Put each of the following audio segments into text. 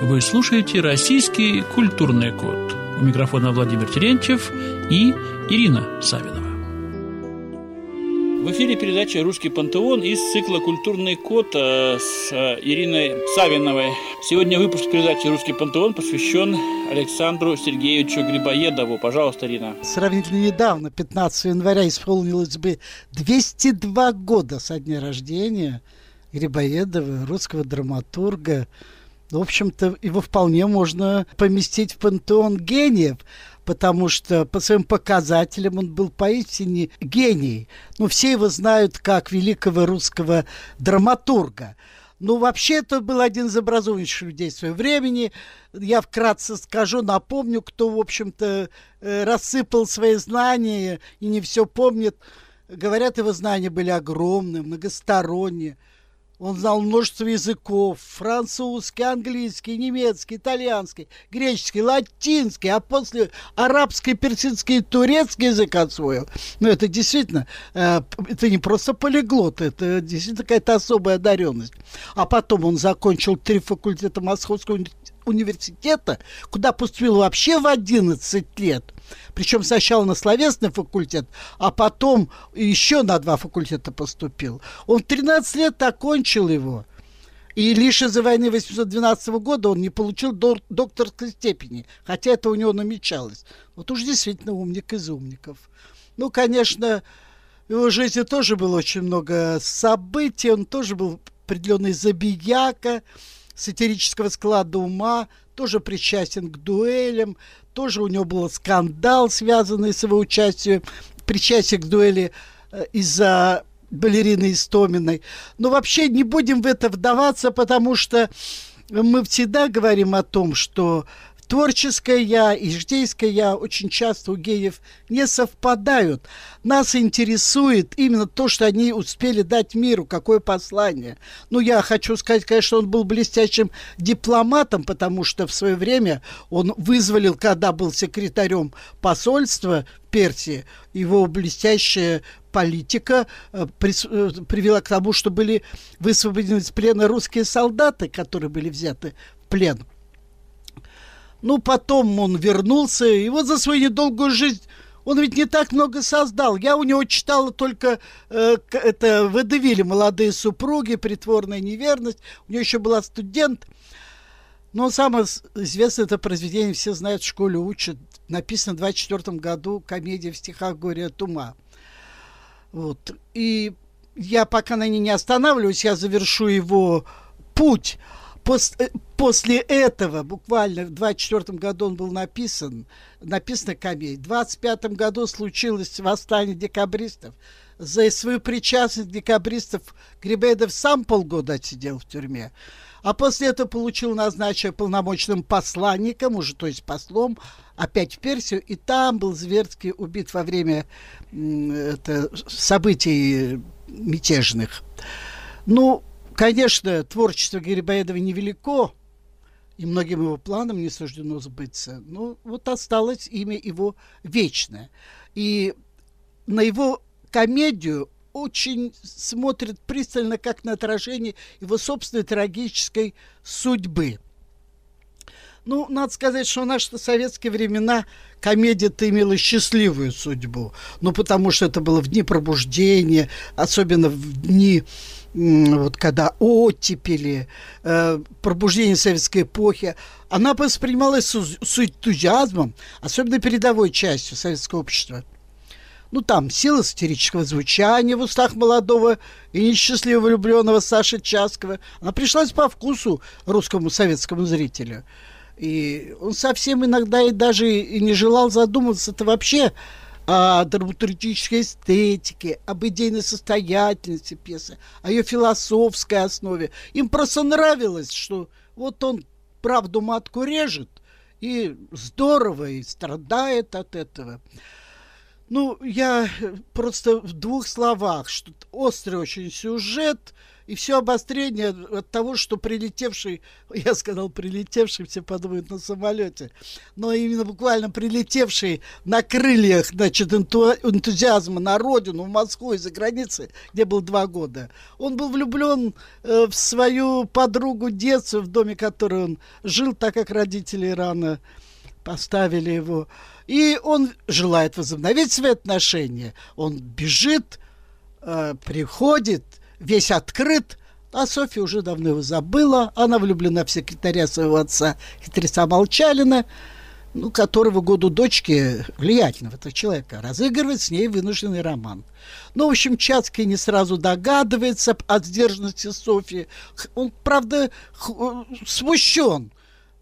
Вы слушаете «Российский культурный код». У микрофона Владимир Терентьев и Ирина Савинова. В эфире передача «Русский пантеон» из цикла «Культурный код» э, с э, Ириной Савиновой. Сегодня выпуск передачи «Русский пантеон» посвящен Александру Сергеевичу Грибоедову. Пожалуйста, Ирина. Сравнительно недавно, 15 января, исполнилось бы 202 года со дня рождения Грибоедова, русского драматурга, в общем-то, его вполне можно поместить в пантеон гениев, потому что по своим показателям он был поистине гений. Ну, все его знают как великого русского драматурга. Ну, вообще, это был один из образованнейших людей своего времени. Я вкратце скажу, напомню, кто, в общем-то, э, рассыпал свои знания и не все помнит. Говорят, его знания были огромные, многосторонние. Он знал множество языков. Французский, английский, немецкий, итальянский, греческий, латинский, а после арабский, персидский и турецкий язык освоил. Ну, это действительно, э, это не просто полиглот, это действительно какая-то особая одаренность. А потом он закончил три факультета Московского университета, куда поступил вообще в 11 лет. Причем сначала на словесный факультет, а потом еще на два факультета поступил. Он 13 лет окончил его. И лишь из-за войны 812 года он не получил док- докторской степени, хотя это у него намечалось. Вот уж действительно умник из умников. Ну, конечно, в его жизни тоже было очень много событий, он тоже был определенный забияка, сатирического склада ума, тоже причастен к дуэлям, тоже у него был скандал, связанный с его участием, причастие к дуэли э, из-за балерины Истоминой. Но вообще не будем в это вдаваться, потому что мы всегда говорим о том, что Творческое я и житейское я очень часто у геев не совпадают. Нас интересует именно то, что они успели дать миру, какое послание. Ну, я хочу сказать, конечно, он был блестящим дипломатом, потому что в свое время он вызволил, когда был секретарем посольства Персии, его блестящая политика э, э, привела к тому, что были высвобождены из плена русские солдаты, которые были взяты в плен. Ну, потом он вернулся, и вот за свою недолгую жизнь он ведь не так много создал. Я у него читала только э, это Водевиле «Молодые супруги», «Притворная неверность». У него еще была студент. Но самое известное это произведение, все знают, в школе учат. Написано в 24 году комедия в стихах «Горе от ума». Вот. И я пока на ней не останавливаюсь, я завершу его путь. Пос, э, после этого, буквально в 24 году он был написан, написана комедия. В 25 году случилось восстание декабристов. За свою причастность декабристов Грибедов сам полгода отсидел в тюрьме. А после этого получил назначение полномочным посланником, уже то есть послом, опять в Персию, и там был зверски убит во время это, событий мятежных. Ну, Конечно, творчество Грибоедова невелико, и многим его планам не суждено сбыться. Но вот осталось имя его вечное. И на его комедию очень смотрит пристально, как на отражение его собственной трагической судьбы. Ну, надо сказать, что в наши советские времена комедия-то имела счастливую судьбу. Ну, потому что это было в дни пробуждения, особенно в дни вот когда оттепели, э, пробуждение советской эпохи, она воспринималась с, с энтузиазмом, особенно передовой частью советского общества. Ну, там сила сатирического звучания в устах молодого и несчастливо влюбленного Саши Часкова. Она пришлась по вкусу русскому советскому зрителю. И он совсем иногда и даже и не желал задумываться это вообще о драматургической эстетике, об идейной состоятельности пьесы, о ее философской основе. Им просто нравилось, что вот он правду матку режет, и здорово, и страдает от этого. Ну, я просто в двух словах, что острый очень сюжет, И все обострение от того, что прилетевший, я сказал прилетевший, все подумают на самолете, но именно буквально прилетевший на крыльях, значит, энту, энтузиазма на родину, в Москву из-за границы, где был два года. Он был влюблен э, в свою подругу детства, в доме которой он жил, так как родители рано поставили его. И он желает возобновить свои отношения. Он бежит, э, приходит, весь открыт, а Софья уже давно его забыла. Она влюблена в секретаря своего отца, хитреца Молчалина, ну, которого году дочки влиятельного этого человека, разыгрывает с ней вынужденный роман. Ну, в общем, Чацкий не сразу догадывается о сдержанности Софьи. Он, правда, смущен.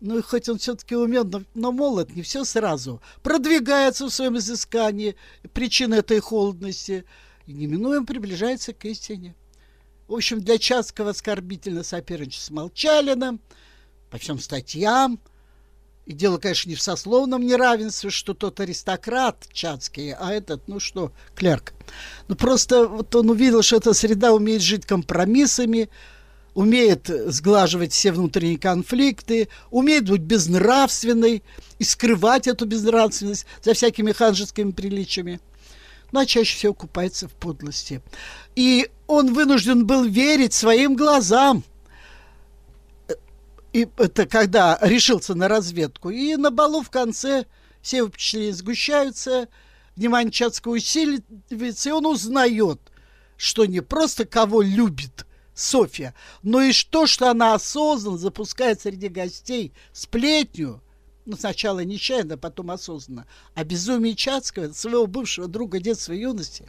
Ну, и хоть он все-таки умен, но, но молод, не все сразу. Продвигается в своем изыскании, причина этой холодности, и неминуемо приближается к истине. В общем, для Чацкого оскорбительно соперничество с Молчалиным, по всем статьям. И дело, конечно, не в сословном неравенстве, что тот аристократ Чацкий, а этот, ну что, клерк. Ну просто вот он увидел, что эта среда умеет жить компромиссами, умеет сглаживать все внутренние конфликты, умеет быть безнравственной и скрывать эту безнравственность за всякими ханжескими приличиями но чаще всего купается в подлости. И он вынужден был верить своим глазам. И это когда решился на разведку. И на балу в конце все впечатления сгущаются, внимание Чацкого усиливается, и он узнает, что не просто кого любит Софья, но и то, что она осознанно запускает среди гостей сплетню – ну, сначала нечаянно, а потом осознанно, о безумии Чацкого, своего бывшего друга детства и юности.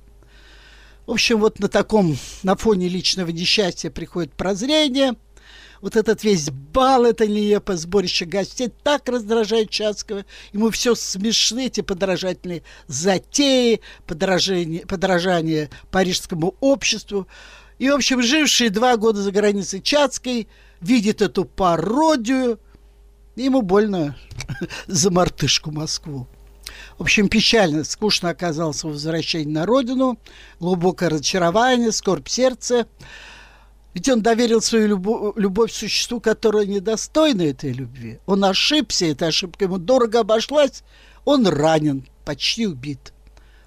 В общем, вот на таком, на фоне личного несчастья приходит прозрение. Вот этот весь бал, это нелепое сборище гостей так раздражает Чацкого. Ему все смешны эти подражательные затеи, подражание, подражание парижскому обществу. И, в общем, живший два года за границей Чацкой видит эту пародию – Ему больно за мартышку Москву. В общем, печально, скучно оказался возвращение на родину, глубокое разочарование, скорбь сердца. Ведь он доверил свою любовь, любовь существу, которое недостойно этой любви. Он ошибся, эта ошибка ему дорого обошлась. Он ранен, почти убит.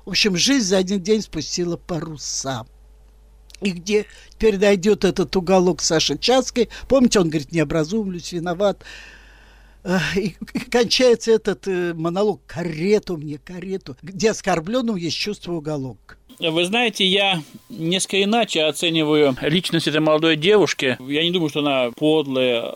В общем, жизнь за один день спустила паруса. И где теперь дойдет этот уголок Саши Чацкой? Помните, он говорит, не образумлюсь, виноват. И кончается этот э, монолог «карету мне, карету», где оскорбленному есть чувство уголок. Вы знаете, я несколько иначе оцениваю личность этой молодой девушки. Я не думаю, что она подлая.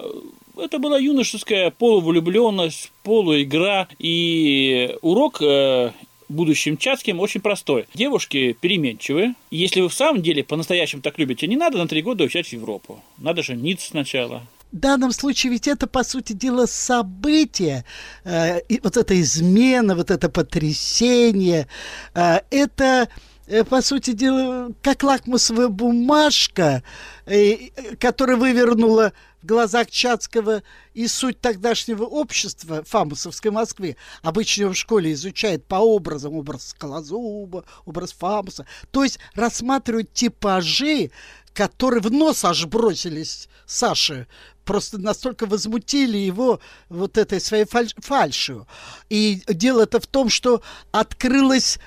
Это была юношеская полувлюбленность, полуигра. И урок э, будущим Чацким очень простой. Девушки переменчивые. Если вы в самом деле по-настоящему так любите, не надо на три года уезжать в Европу. Надо жениться сначала, в данном случае ведь это, по сути дела, событие, э, и вот эта измена, вот это потрясение, э, это, э, по сути дела, как лакмусовая бумажка, э, которая вывернула в глазах Чацкого и суть тогдашнего общества Фамусовской Москве. Обычно в школе изучают по образам, образ Скалозуба, образ Фамуса. То есть рассматривают типажи, которые в нос аж бросились Саше просто настолько возмутили его вот этой своей фальш фальшью. И дело-то в том, что открылась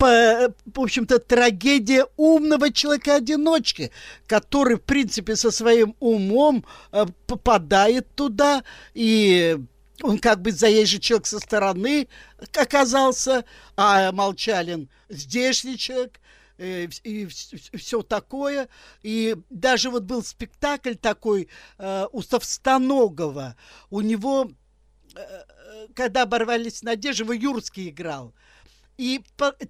в общем-то, трагедия умного человека-одиночки, который, в принципе, со своим умом э, попадает туда, и он как бы заезжий человек со стороны оказался, а Молчалин здешний человек, Э, и все такое. И даже вот был спектакль такой э, у Совстаногова. У него, э, когда оборвались надежды, его Юрский играл. И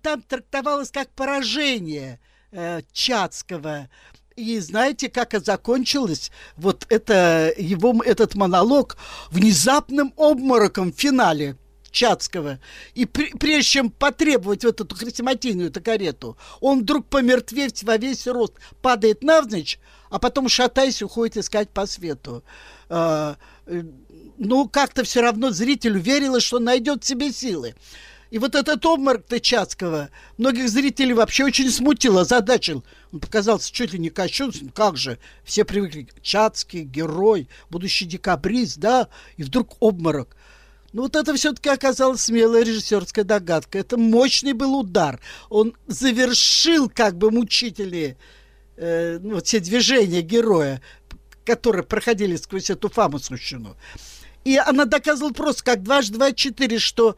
там трактовалось как поражение э, Чацкого. И знаете, как это закончилось? Вот это его, этот монолог внезапным обмороком в финале. Чацкого. И при, прежде чем потребовать вот эту хрестоматийную карету, он вдруг помертветь во весь рост, падает навзничь, а потом, шатаясь, уходит искать по свету. А, э, ну, как-то все равно зрителю верилось, что найдет себе силы. И вот этот обморок Тычацкого многих зрителей вообще очень смутил, озадачил. Он показался чуть ли не кощунственным. Как же? Все привыкли. Чацкий, герой, будущий декабрист, да? И вдруг обморок. Ну вот это все-таки оказалась смелая режиссерская догадка. Это мощный был удар. Он завершил как бы мучительные э, ну, вот все движения героя, которые проходили сквозь эту фамусущину. И она доказывала просто как дважды два четыре, что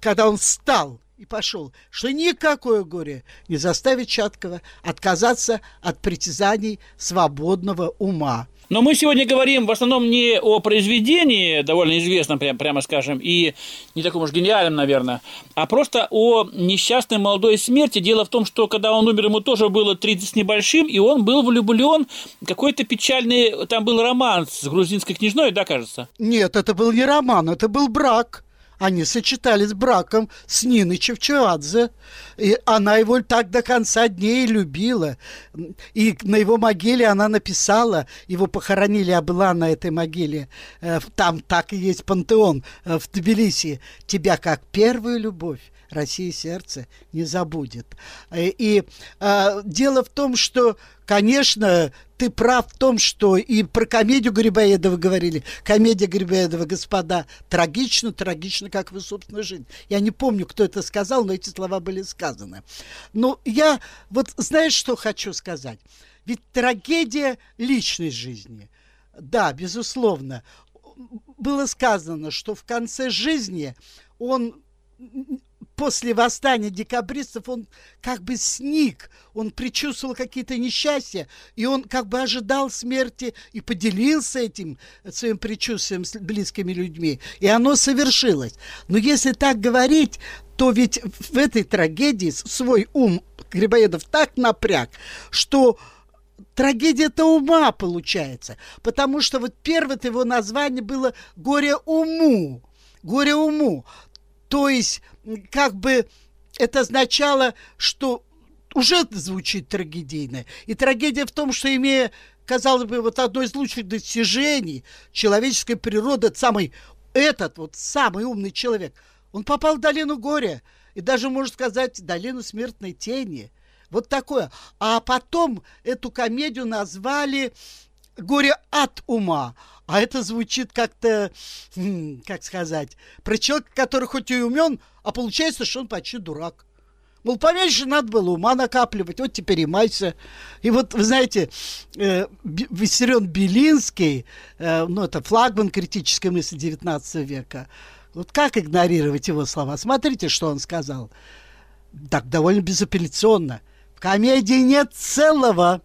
когда он встал и пошел, что никакое горе не заставит Чаткова отказаться от притязаний свободного ума. Но мы сегодня говорим в основном не о произведении, довольно известном, прям, прямо скажем, и не таком уж гениальном, наверное, а просто о несчастной молодой смерти. Дело в том, что когда он умер, ему тоже было 30 с небольшим, и он был влюблен какой-то печальный, там был роман с грузинской княжной, да, кажется? Нет, это был не роман, это был брак они сочетались браком с Ниной Чевчевадзе. И она его так до конца дней любила. И на его могиле она написала, его похоронили, я была на этой могиле, э, там так и есть пантеон э, в Тбилиси, тебя как первую любовь России сердце не забудет. Э, и э, дело в том, что, конечно, ты прав в том, что и про комедию Грибоедова говорили. Комедия Грибоедова, господа, трагично, трагично, как вы, собственно, жизнь. Я не помню, кто это сказал, но эти слова были сказаны. Но я вот знаешь, что хочу сказать? Ведь трагедия личной жизни. Да, безусловно. Было сказано, что в конце жизни он после восстания декабристов он как бы сник, он предчувствовал какие-то несчастья, и он как бы ожидал смерти и поделился этим своим предчувствием с близкими людьми, и оно совершилось. Но если так говорить, то ведь в этой трагедии свой ум Грибоедов так напряг, что трагедия-то ума получается, потому что вот первое его название было «Горе уму», «Горе уму». То есть, как бы это означало, что уже звучит трагедийно. И трагедия в том, что имея, казалось бы, вот одно из лучших достижений человеческой природы, самый, этот вот самый умный человек, он попал в долину горя. И даже, можно сказать, долину смертной тени. Вот такое. А потом эту комедию назвали «Горе от ума». А это звучит как-то, как сказать, про человека, который хоть и умен, а получается, что он почти дурак. Мол, поменьше надо было ума накапливать, вот теперь и майся. И вот, вы знаете, э, Виссарион Белинский, э, ну, это флагман критической мысли 19 века, вот как игнорировать его слова? Смотрите, что он сказал. Так, довольно безапелляционно. В комедии нет целого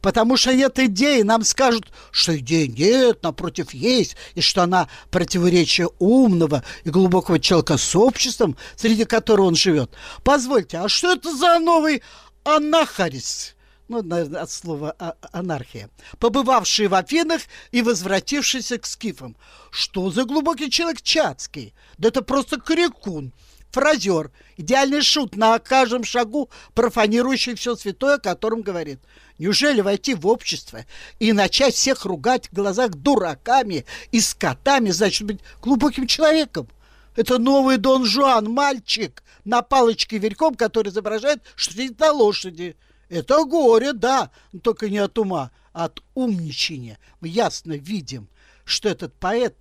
потому что нет идеи. Нам скажут, что идеи нет, напротив есть, и что она противоречие умного и глубокого человека с обществом, среди которого он живет. Позвольте, а что это за новый анахарис? ну, от слова а анархия, побывавший в Афинах и возвратившийся к скифам. Что за глубокий человек Чацкий? Да это просто крикун фразер, идеальный шут на каждом шагу, профанирующий все святое, о котором говорит. Неужели войти в общество и начать всех ругать в глазах дураками и скотами, значит быть глубоким человеком? Это новый Дон Жуан, мальчик на палочке верхом, который изображает, что сидит на лошади. Это горе, да, но только не от ума, а от умничания. Мы ясно видим, что этот поэт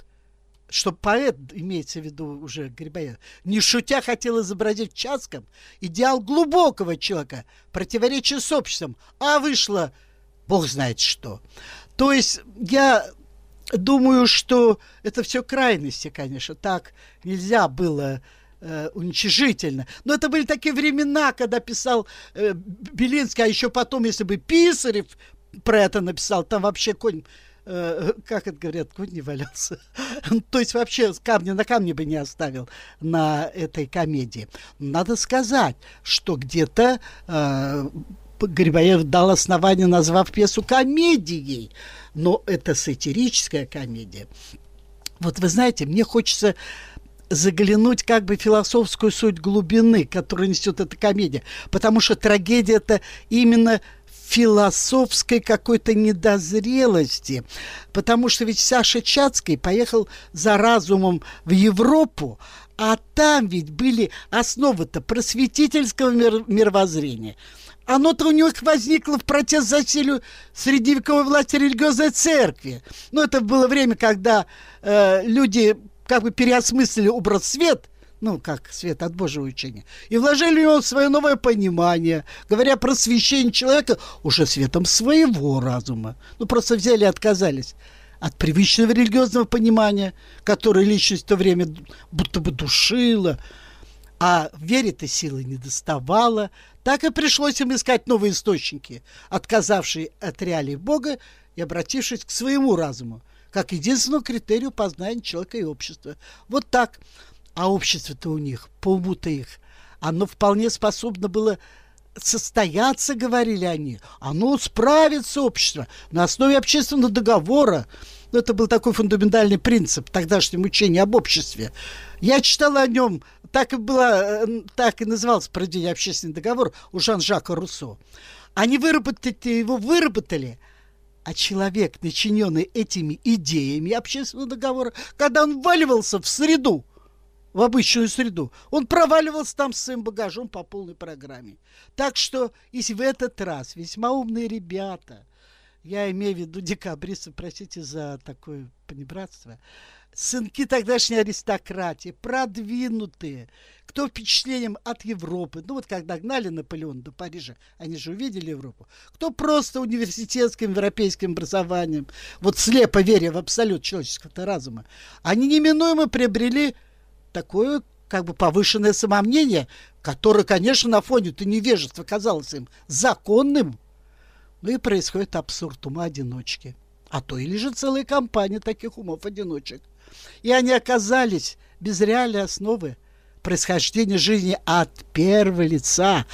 что поэт, имеется в виду уже Грибоедов, не шутя хотел изобразить в Чацком идеал глубокого человека, противоречие с обществом, а вышло бог знает что. То есть я думаю, что это все крайности, конечно, так нельзя было э, уничижительно. Но это были такие времена, когда писал э, Белинский, а еще потом, если бы Писарев про это написал, там вообще конь Э, как это говорят, конь не валялся. То есть вообще камня на камне бы не оставил на этой комедии. Надо сказать, что где-то э, Грибоев дал основание, назвав пьесу комедией. Но это сатирическая комедия. Вот вы знаете, мне хочется заглянуть как бы философскую суть глубины, которую несет эта комедия. Потому что трагедия это именно философской какой-то недозрелости. Потому что ведь Саша Чацкий поехал за разумом в Европу, А там ведь были основы-то просветительского мир, мировоззрения. Оно-то у них возникло в протест засилию средневековой власти религиозной церкви. Но это было время, когда э, люди как бы переосмыслили образ свет, ну, как свет от Божьего учения, и вложили в него свое новое понимание, говоря про священие человека уже светом своего разума. Ну, просто взяли и отказались от привычного религиозного понимания, которое личность в то время будто бы душила, а вере-то силы не доставала, так и пришлось им искать новые источники, отказавшие от реалий Бога и обратившись к своему разуму, как единственному критерию познания человека и общества. Вот так. А общество-то у них, по уму-то их, оно вполне способно было состояться, говорили они, оно справится общество на основе общественного договора. Ну, это был такой фундаментальный принцип тогдашнего учения об обществе. Я читал о нем, так и, было, э, так и назывался «Проведение общественный договор» у Жан-Жака Руссо. Они выработали, его выработали, а человек, начиненный этими идеями общественного договора, когда он вваливался в среду, в обычную среду. Он проваливался там с своим багажом по полной программе. Так что, если в этот раз весьма умные ребята, я имею в виду декабристов, простите за такое понебратство, сынки тогдашней аристократии, продвинутые, кто впечатлением от Европы, ну вот когда гнали Наполеон до Парижа, они же увидели Европу, кто просто университетским европейским образованием, вот слепо веря в абсолют человеческого разума, они неминуемо приобрели такое как бы повышенное самомнение, которое, конечно, на фоне-то невежества казалось им законным. Ну и происходит абсурд ума одиночки. А то или же целая компания таких умов-одиночек. И они оказались без реальной основы происхождения жизни от первого лица,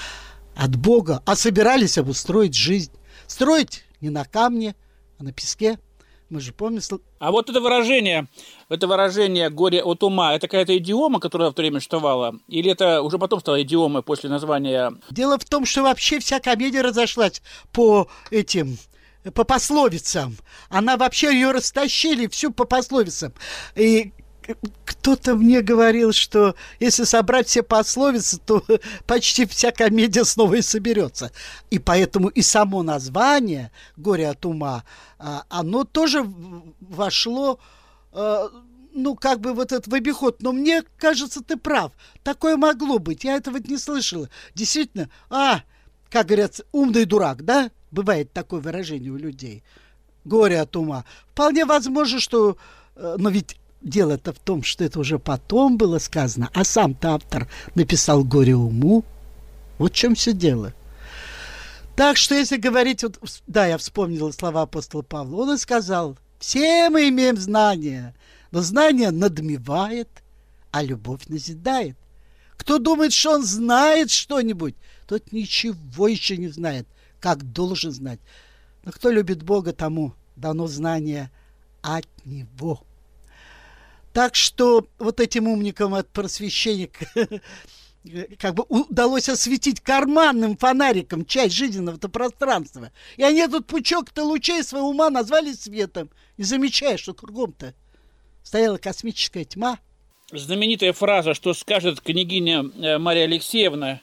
от Бога, а собирались обустроить жизнь. Строить не на камне, а на песке – мы же помним... А вот это выражение, это выражение «горе от ума», это какая-то идиома, которая в то время существовала? Или это уже потом стало идиомой после названия? Дело в том, что вообще вся комедия разошлась по этим по пословицам. Она вообще ее растащили всю по пословицам. И кто-то мне говорил, что если собрать все пословицы, то почти вся комедия снова и соберется. И поэтому и само название «Горе от ума», а, оно тоже вошло а, ну, как бы вот этот в обиход. Но мне кажется, ты прав. Такое могло быть. Я этого не слышала. Действительно, а, как говорят, умный дурак, да? Бывает такое выражение у людей. Горе от ума. Вполне возможно, что... Э, но ведь Дело-то в том, что это уже потом было сказано, а сам-то автор написал «Горе уму». Вот в чем все дело. Так что, если говорить, вот, да, я вспомнила слова апостола Павла, он и сказал, все мы имеем знания, но знание надмевает, а любовь назидает. Кто думает, что он знает что-нибудь, тот ничего еще не знает, как должен знать. Но кто любит Бога, тому дано знание от Него. Так что вот этим умникам от просвещения как бы удалось осветить карманным фонариком часть жизненного-то пространства. И они этот пучок-то лучей своего ума назвали светом, не замечая, что кругом-то стояла космическая тьма. Знаменитая фраза, что скажет княгиня э, Мария Алексеевна,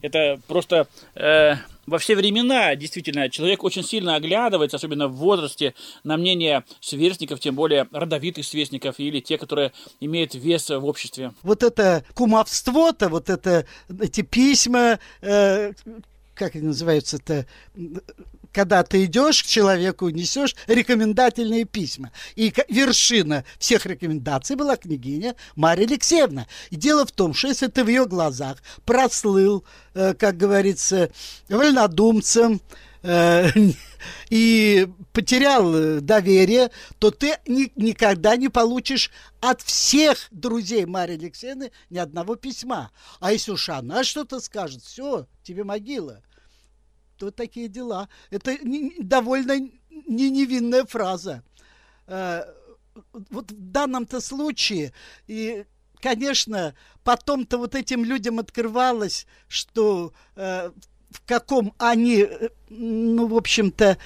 это просто э, во все времена действительно человек очень сильно оглядывается, особенно в возрасте, на мнение сверстников, тем более родовитых сверстников или те, которые имеют вес в обществе. Вот это кумовство-то, вот это эти письма, э, как они называются-то, когда ты идешь к человеку, несешь рекомендательные письма. И вершина всех рекомендаций была княгиня Мария Алексеевна. И дело в том, что если ты в ее глазах прослыл, э, как говорится, вольнодумцем, э, и потерял э, доверие, то ты ни, никогда не получишь от всех друзей Марии Алексеевны ни одного письма. А если уж она что-то скажет, все, тебе могила вот такие дела. Это не, довольно не невинная фраза. Э, вот в данном-то случае, и, конечно, потом-то вот этим людям открывалось, что э, в каком они, э, ну, в общем-то,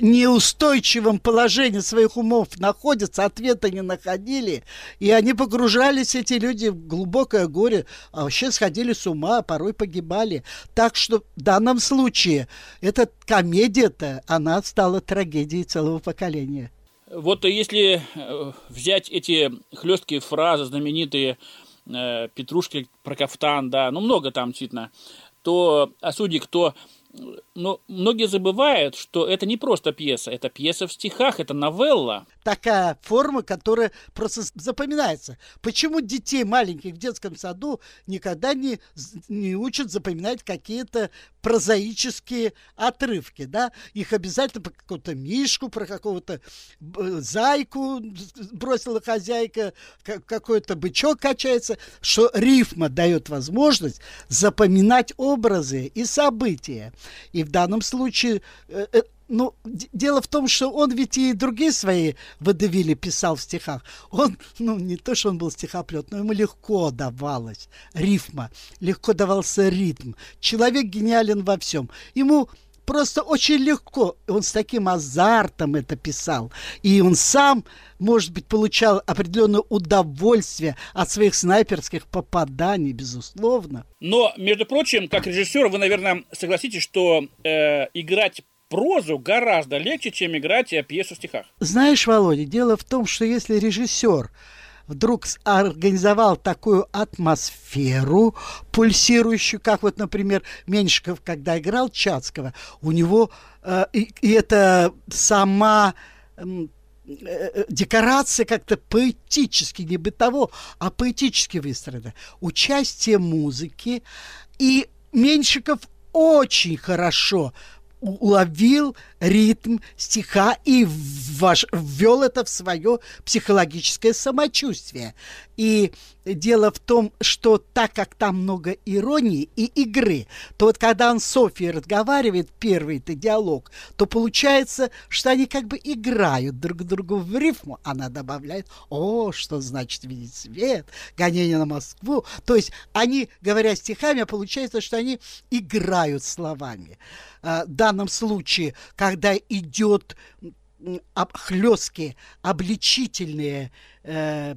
неустойчивом положении своих умов находятся, ответа не находили, и они погружались, эти люди, в глубокое горе, а вообще сходили с ума, а порой погибали. Так что в данном случае эта комедия-то, она стала трагедией целого поколения. Вот если э, взять эти хлесткие фразы, знаменитые э, Петрушки про кафтан, да, ну много там действительно, то а судьи, кто но многие забывают, что это не просто пьеса, это пьеса в стихах, это новелла. Такая форма, которая просто запоминается. Почему детей маленьких в детском саду никогда не, не учат запоминать какие-то прозаические отрывки, да? Их обязательно про какого-то мишку, про какого-то зайку бросила хозяйка, какой-то бычок качается, что рифма дает возможность запоминать образы и события. И в данном случае э, э, ну, дело в том, что он ведь и другие свои водевили писал в стихах. Он, ну, не то, что он был стихоплет, но ему легко давалась рифма, легко давался ритм. Человек гениален во всем. Ему просто очень легко. Он с таким азартом это писал. И он сам, может быть, получал определенное удовольствие от своих снайперских попаданий, безусловно. Но, между прочим, как режиссер, вы, наверное, согласитесь, что э, играть прозу гораздо легче, чем играть пьесу в стихах. Знаешь, Володя, дело в том, что если режиссер вдруг организовал такую атмосферу пульсирующую, как вот, например, Меньшиков, когда играл Чацкого, у него э, и, и это сама э, э, декорация как-то поэтически, не бытово, а поэтически выстроена. Участие музыки, и Меньшиков очень хорошо уловил ритм стиха и ввел это в свое психологическое самочувствие. И дело в том, что так как там много иронии и игры, то вот когда он с Софией разговаривает, первый это диалог, то получается, что они как бы играют друг другу в рифму. Она добавляет, о, что значит видеть свет, гонение на Москву. То есть они, говоря стихами, получается, что они играют словами. А, в данном случае, когда идет хлесткие, обличительные э,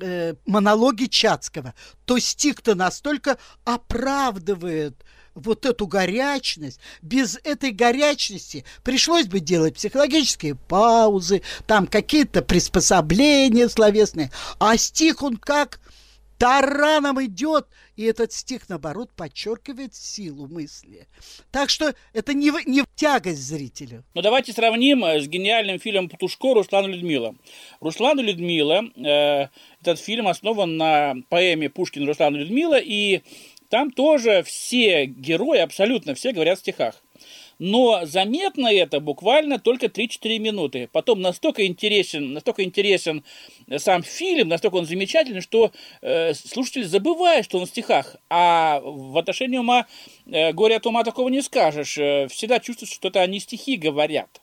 э, монологи Чацкого, то стих-то настолько оправдывает вот эту горячность. Без этой горячности пришлось бы делать психологические паузы, там какие-то приспособления словесные. А стих, он как тараном идет, и этот стих, наоборот, подчеркивает силу мысли. Так что это не, не тягость зрителю. Ну, давайте сравним э, с гениальным фильмом Путушко «Руслан и Людмила». «Руслан и Людмила» э, этот фильм основан на поэме Пушкин «Руслан и Людмила», и там тоже все герои, абсолютно все говорят в стихах но заметно это буквально только 3-4 минуты. Потом настолько интересен, настолько интересен э, сам фильм, настолько он замечательный, что э, слушатель забывает, что он в стихах. А в отношении ума э, горе от ума такого не скажешь. Э, всегда чувствуешь, что это они стихи говорят.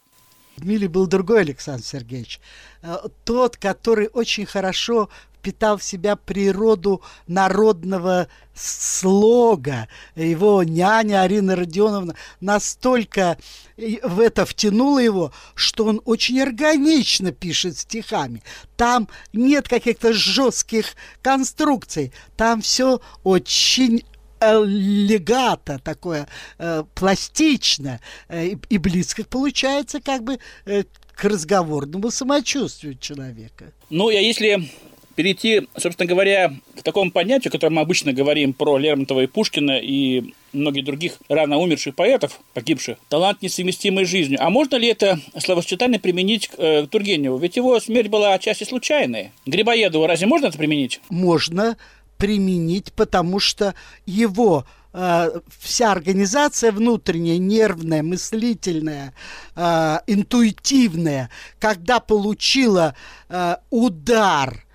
В Миле был другой Александр Сергеевич. Э, тот, который очень хорошо впитал в себя природу народного слога. Его няня Арина Родионовна настолько в это втянула его, что он очень органично пишет стихами. Там нет каких-то жестких конструкций. Там все очень легато такое э, пластично э, и, близко получается как бы э, к разговорному самочувствию человека. Ну, я если перейти, собственно говоря, к такому понятию, о котором мы обычно говорим про Лермонтова и Пушкина и многих других рано умерших поэтов, погибших, талант несовместимый с жизнью. А можно ли это словосочетание применить к, э, к Тургеневу? Ведь его смерть была отчасти случайной. Грибоедову разве можно это применить? Можно применить, потому что его э, вся организация внутренняя, нервная, мыслительная, э, интуитивная, когда получила э, удар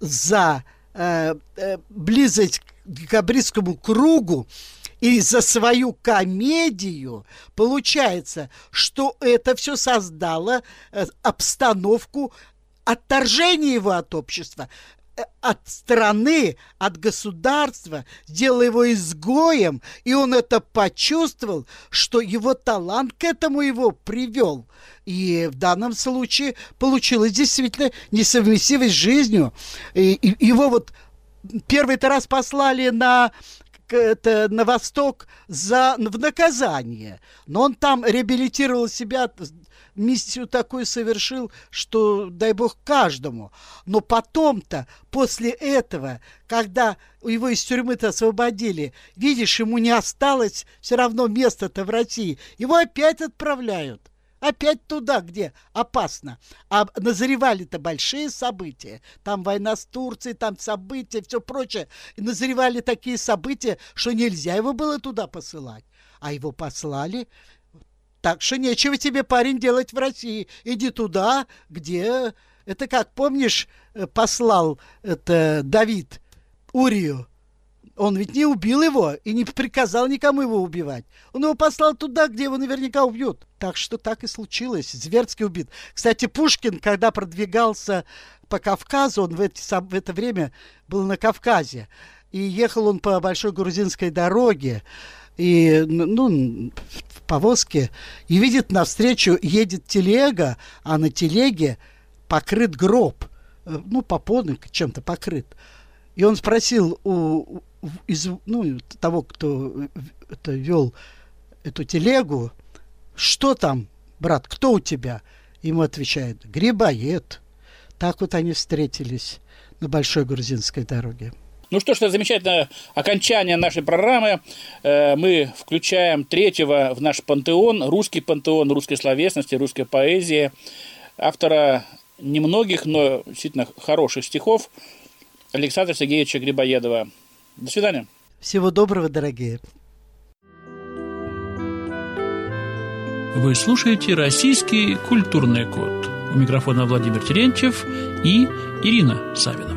за э, э, близость к декабристскому кругу и за свою комедию, получается, что это все создало э, обстановку отторжения его от общества, от страны, от государства, сделал его изгоем, и он это почувствовал, что его талант к этому его привел. И в данном случае получилось действительно несовместимость с жизнью. И, и его вот первый-то раз послали на это, на восток за, в наказание. Но он там реабилитировал себя, миссию такую совершил, что дай бог каждому. Но потом-то, после этого, когда его из тюрьмы-то освободили, видишь, ему не осталось все равно места-то в России. Его опять отправляют. Опять туда, где опасно. А назревали-то большие события. Там война с Турцией, там события, все прочее. И назревали такие события, что нельзя его было туда посылать. А его послали. Так что нечего тебе, парень, делать в России. Иди туда, где... Это как, помнишь, э, послал это Давид Урию он ведь не убил его и не приказал никому его убивать. Он его послал туда, где его наверняка убьют. Так что так и случилось. Зверски убит. Кстати, Пушкин, когда продвигался по Кавказу, он в, эти, в это время был на Кавказе. И ехал он по большой грузинской дороге. И, ну, в повозке. И видит, навстречу едет телега, а на телеге покрыт гроб. Э, ну, попонок чем-то покрыт. И он спросил у, из, ну, того, кто это вел эту телегу, что там, брат, кто у тебя? Ему отвечает, грибоед. Так вот они встретились на большой грузинской дороге. Ну что ж, это замечательное окончание нашей программы. Э, мы включаем третьего в наш пантеон, русский пантеон русской словесности, русской поэзии, автора немногих, но действительно хороших стихов Александра Сергеевича Грибоедова. До свидания. Всего доброго, дорогие. Вы слушаете «Российский культурный код». У микрофона Владимир Терентьев и Ирина Савина.